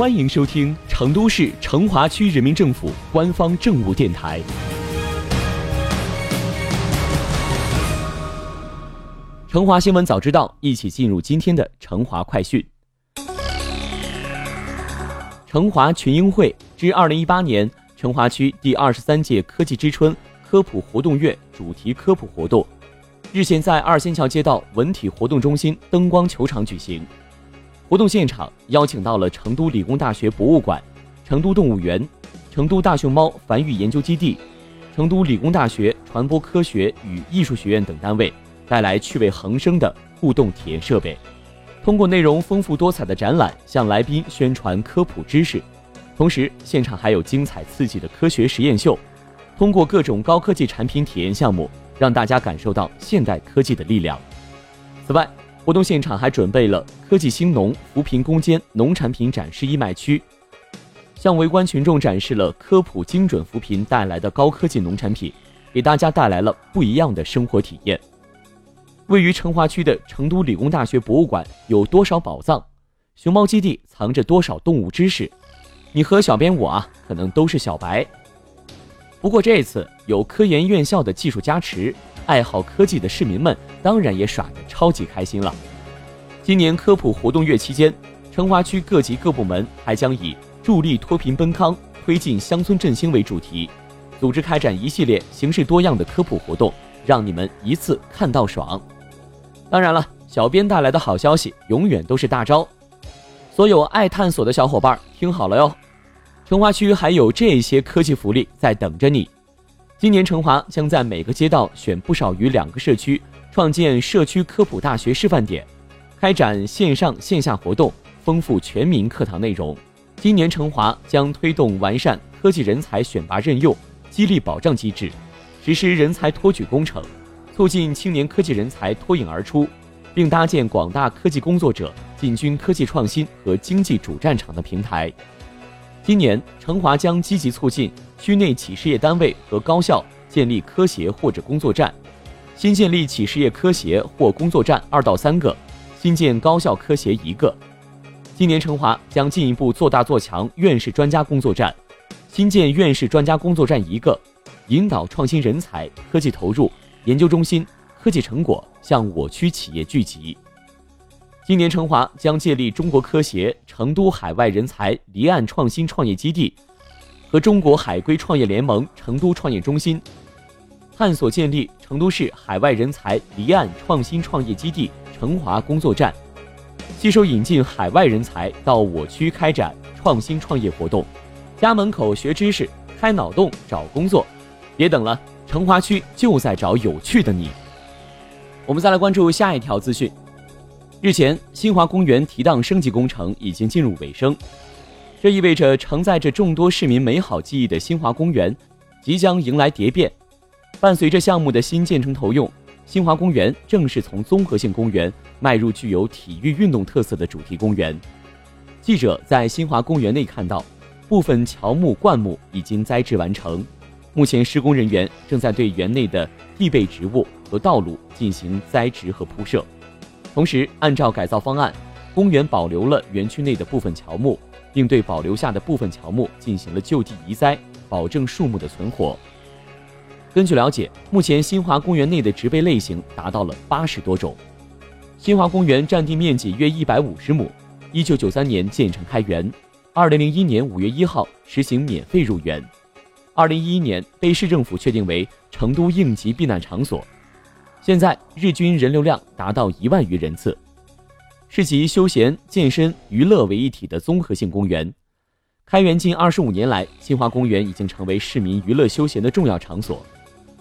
欢迎收听成都市成华区人民政府官方政务电台。成华新闻早知道，一起进入今天的成华快讯。成华群英会之二零一八年成华区第二十三届科技之春科普活动月主题科普活动，日前在二仙桥街道文体活动中心灯光球场举行。活动现场邀请到了成都理工大学博物馆、成都动物园、成都大熊猫繁育研究基地、成都理工大学传播科学与艺术学院等单位，带来趣味横生的互动体验设备。通过内容丰富多彩的展览，向来宾宣传科普知识。同时，现场还有精彩刺激的科学实验秀，通过各种高科技产品体验项目，让大家感受到现代科技的力量。此外，活动现场还准备了科技兴农扶贫攻坚农产品展示义卖区，向围观群众展示了科普精准扶贫带来的高科技农产品，给大家带来了不一样的生活体验。位于成华区的成都理工大学博物馆有多少宝藏？熊猫基地藏着多少动物知识？你和小编我啊，可能都是小白。不过这次有科研院校的技术加持。爱好科技的市民们当然也耍得超级开心了。今年科普活动月期间，成华区各级各部门还将以助力脱贫奔康、推进乡村振兴为主题，组织开展一系列形式多样的科普活动，让你们一次看到爽。当然了，小编带来的好消息永远都是大招，所有爱探索的小伙伴听好了哟，成华区还有这些科技福利在等着你。今年成华将在每个街道选不少于两个社区，创建社区科普大学示范点，开展线上线下活动，丰富全民课堂内容。今年成华将推动完善科技人才选拔任用、激励保障机制，实施人才托举工程，促进青年科技人才脱颖而出，并搭建广大科技工作者进军科技创新和经济主战场的平台。今年，成华将积极促进区内企事业单位和高校建立科协或者工作站，新建立企事业科协或工作站二到三个，新建高校科协一个。今年，成华将进一步做大做强院士专家工作站，新建院士专家工作站一个，引导创新人才、科技投入、研究中心、科技成果向我区企业聚集。今年，成华将建立中国科协成都海外人才离岸创新创业基地和中国海归创业联盟成都创业中心，探索建立成都市海外人才离岸创新创业基地成华工作站，吸收引进海外人才到我区开展创新创业活动。家门口学知识，开脑洞找工作，别等了，成华区就在找有趣的你。我们再来关注下一条资讯。日前，新华公园提档升级工程已经进入尾声，这意味着承载着众多市民美好记忆的新华公园即将迎来蝶变。伴随着项目的新建成投用，新华公园正式从综合性公园迈入具有体育运动特色的主题公园。记者在新华公园内看到，部分乔木、灌木已经栽植完成，目前施工人员正在对园内的地被植物和道路进行栽植和铺设。同时，按照改造方案，公园保留了园区内的部分乔木，并对保留下的部分乔木进行了就地移栽，保证树木的存活。根据了解，目前新华公园内的植被类型达到了八十多种。新华公园占地面积约一百五十亩，一九九三年建成开园，二零零一年五月一号实行免费入园，二零一一年被市政府确定为成都应急避难场所。现在日均人流量达到一万余人次，是集休闲、健身、娱乐为一体的综合性公园。开园近二十五年来，新华公园已经成为市民娱乐休闲的重要场所。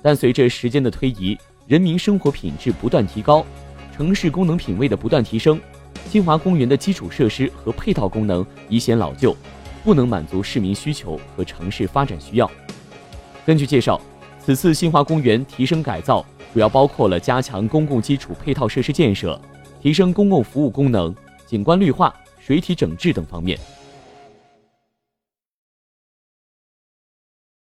但随着时间的推移，人民生活品质不断提高，城市功能品位的不断提升，新华公园的基础设施和配套功能已显老旧，不能满足市民需求和城市发展需要。根据介绍，此次新华公园提升改造。主要包括了加强公共基础配套设施建设、提升公共服务功能、景观绿化、水体整治等方面。